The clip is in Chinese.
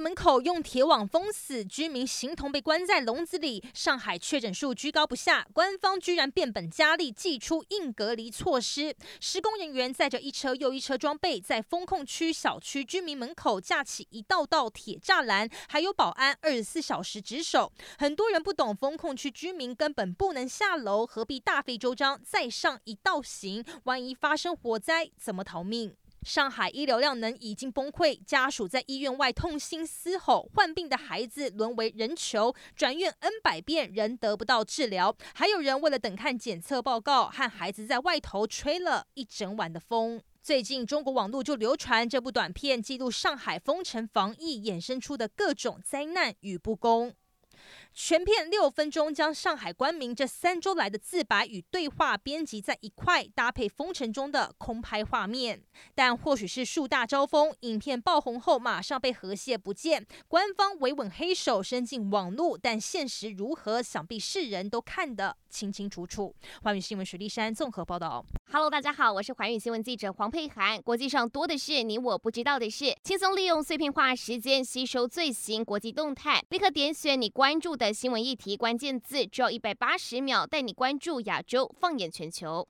门口用铁网封死，居民形同被关在笼子里。上海确诊数居高不下，官方居然变本加厉，祭出硬隔离措施。施工人员载着一车又一车装备，在封控区小区居民门口架起一道道铁栅栏，还有保安二十四小时值守。很多人不懂，封控区居民根本不能下楼，何必大费周章再上一道行？万一发生火灾，怎么逃命？上海医疗量能已经崩溃，家属在医院外痛心嘶吼，患病的孩子沦为人球，转院 N 百遍仍得不到治疗，还有人为了等看检测报告，和孩子在外头吹了一整晚的风。最近中国网络就流传这部短片，记录上海封城防疫衍生出的各种灾难与不公。全片六分钟，将上海官民这三周来的自白与对话编辑在一块，搭配封城中的空拍画面。但或许是树大招风，影片爆红后马上被河蟹不见。官方维稳黑手伸进网络，但现实如何，想必世人都看得清清楚楚。华语新闻许丽珊综合报道。Hello，大家好，我是华语新闻记者黄佩涵。国际上多的是你我不知道的事，轻松利用碎片化时间吸收最新国际动态，立刻点选你关注的新闻议题关键字，只要一百八十秒带你关注亚洲，放眼全球。